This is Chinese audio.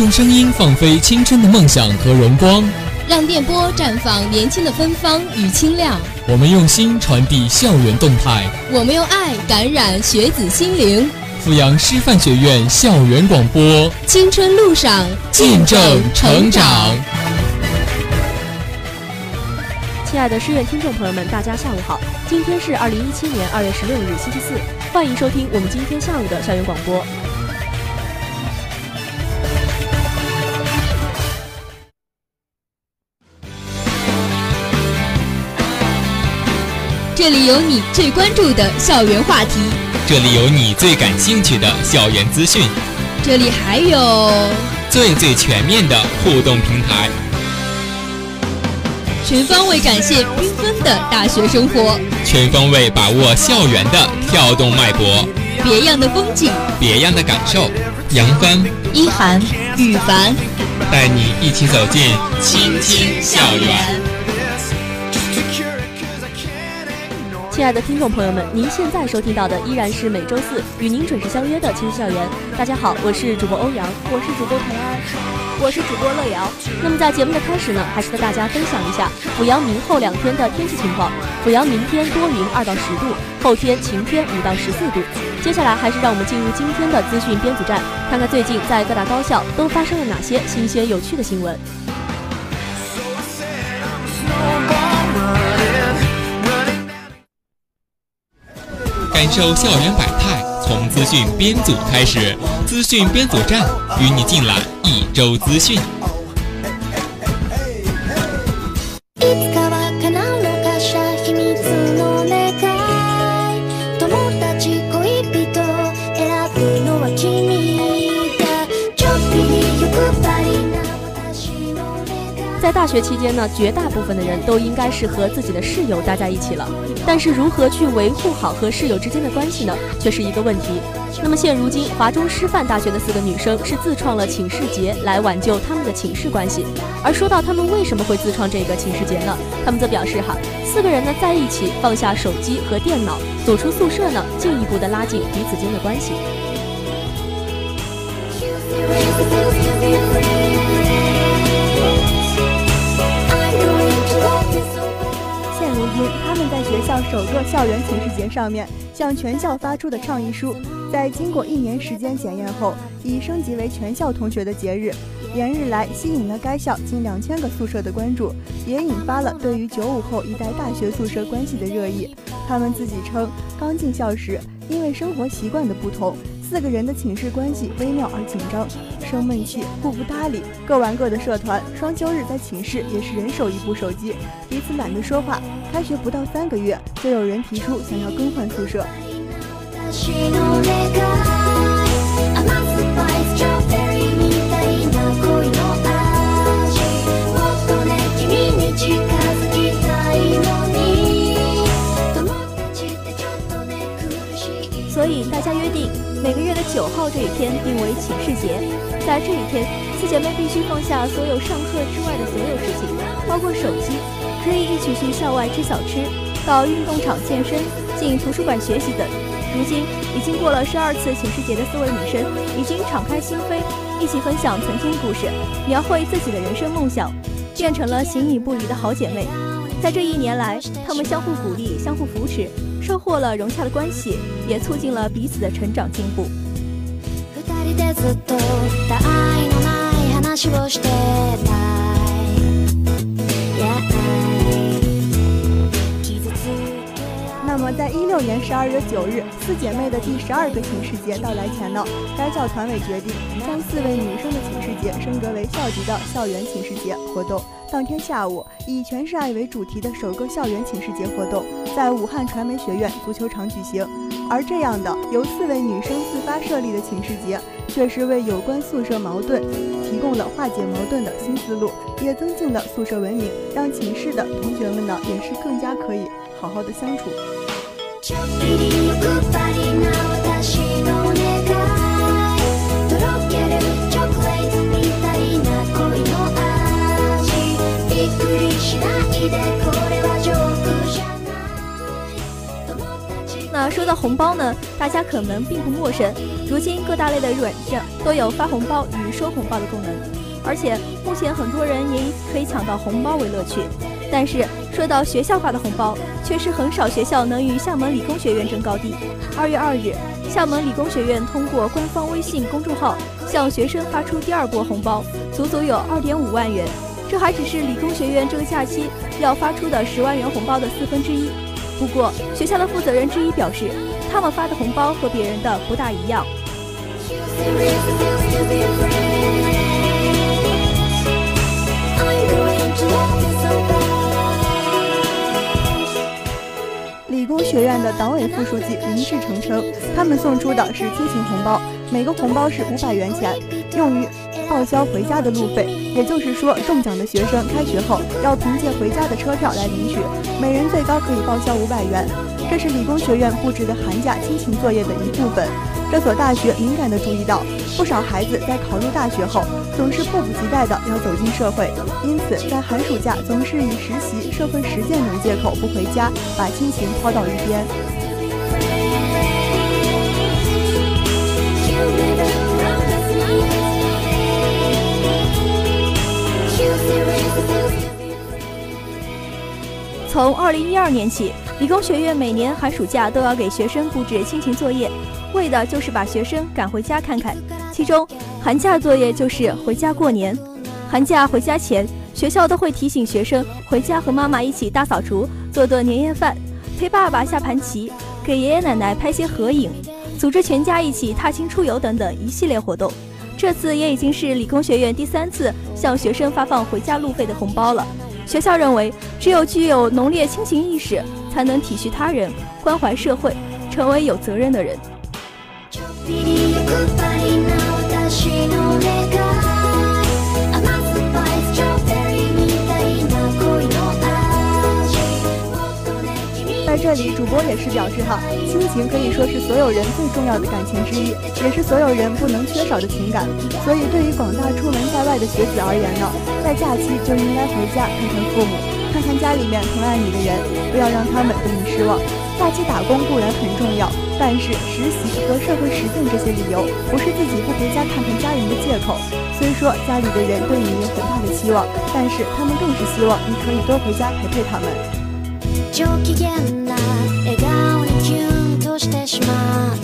用声音放飞青春的梦想和荣光，让电波绽放年轻的芬芳与清亮。我们用心传递校园动态，我们用爱感染学子心灵。阜阳师范学院校园广播，青春路上见证成长。亲爱的师院听众朋友们，大家下午好！今天是二零一七年二月十六日，星期四，欢迎收听我们今天下午的校园广播。这里有你最关注的校园话题，这里有你最感兴趣的校园资讯，这里还有最最全面的互动平台，全方位展现缤纷的大学生活，全方位把握校园的跳动脉搏，别样的风景，别样的感受。杨帆、一涵、羽凡，带你一起走进青青校园。亲爱的听众朋友们，您现在收听到的依然是每周四与您准时相约的《青春校园》。大家好，我是主播欧阳，我是主播陈安，我是主播乐瑶。那么在节目的开始呢，还是和大家分享一下阜阳明后两天的天气情况。阜阳明天多云二到十度，后天晴天五到十四度。接下来还是让我们进入今天的资讯编组站，看看最近在各大高校都发生了哪些新鲜有趣的新闻。受校园百态，从资讯编组开始。资讯编组站与你尽览一周资讯。在大学期间呢，绝大部分的人都应该是和自己的室友待在一起了。但是如何去维护好和室友之间的关系呢，却是一个问题。那么现如今，华中师范大学的四个女生是自创了寝室节来挽救她们的寝室关系。而说到她们为什么会自创这个寝室节呢？她们则表示哈，四个人呢在一起放下手机和电脑，走出宿舍呢，进一步的拉近彼此间的关系。他们在学校首个校园寝室节上面向全校发出的倡议书，在经过一年时间检验后，已升级为全校同学的节日。连日来，吸引了该校近两千个宿舍的关注，也引发了对于九五后一代大学宿舍关系的热议。他们自己称，刚进校时，因为生活习惯的不同。四个人的寝室关系微妙而紧张，生闷气，互不搭理，各玩各的。社团双休日在寝室也是人手一部手机，彼此懒得说话。开学不到三个月，就有人提出想要更换宿舍。号这一天定为寝室节，在这一天，四姐妹必须放下所有上课之外的所有事情，包括手机，可以一起去校外吃小吃，到运动场健身，进图书馆学习等。如今已经过了十二次寝室节的四位女生，已经敞开心扉，一起分享曾经故事，描绘自己的人生梦想，变成了形影不离的好姐妹。在这一年来，她们相互鼓励，相互扶持。收获了融洽的关系，也促进了彼此的成长进步。那么，在一六年十二月九日，四姐妹的第十二个寝室节到来前呢，该校团委决定将四位女生的寝室节升格为校级的校园寝室节活动。当天下午，以全是爱为主题的首个校园寝室节活动在武汉传媒学院足球场举行。而这样的由四位女生自发设立的寝室节，确实为有关宿舍矛盾提供了化解矛盾的新思路，也增进了宿舍文明，让寝室的同学们呢也是更加可以好好的相处。那说到红包呢，大家可能并不陌生。如今各大类的软件都有发红包与收红包的功能，而且目前很多人也以可以抢到红包为乐趣。但是说到学校发的红包，却是很少学校能与厦门理工学院争高低。二月二日，厦门理工学院通过官方微信公众号向学生发出第二波红包，足足有二点五万元。这还只是理工学院这个假期要发出的十万元红包的四分之一。不过，学校的负责人之一表示，他们发的红包和别人的不大一样。理工学院的党委副书记林志成称，他们送出的是亲情红包，每个红包是五百元钱，用于报销回家的路费。也就是说，中奖的学生开学后要凭借回家的车票来领取，每人最高可以报销五百元。这是理工学院布置的寒假亲情作业的一部分。这所大学敏感地注意到，不少孩子在考入大学后，总是迫不及待地要走进社会，因此在寒暑假总是以实习、社会实践等借口不回家，把亲情抛到一边。从二零一二年起，理工学院每年寒暑假都要给学生布置亲情作业。为的就是把学生赶回家看看，其中寒假作业就是回家过年。寒假回家前，学校都会提醒学生回家和妈妈一起大扫除，做顿年夜饭，陪爸爸下盘棋，给爷爷奶奶拍些合影，组织全家一起踏青出游等等一系列活动。这次也已经是理工学院第三次向学生发放回家路费的红包了。学校认为，只有具有浓烈亲情意识，才能体恤他人，关怀社会，成为有责任的人。这里，主播也是表示哈，亲情可以说是所有人最重要的感情之一，也是所有人不能缺少的情感。所以，对于广大出门在外的学子而言呢，在假期就应该回家看看父母，看看家里面疼爱你的人，不要让他们对你失望。假期打工固然很重要。但是实习和社会实践这些理由，不是自己不回家看看家人的借口。虽说家里的人对你有很大的期望，但是他们更是希望你可以多回家陪陪他们。笑顔にキュンとしてしまう。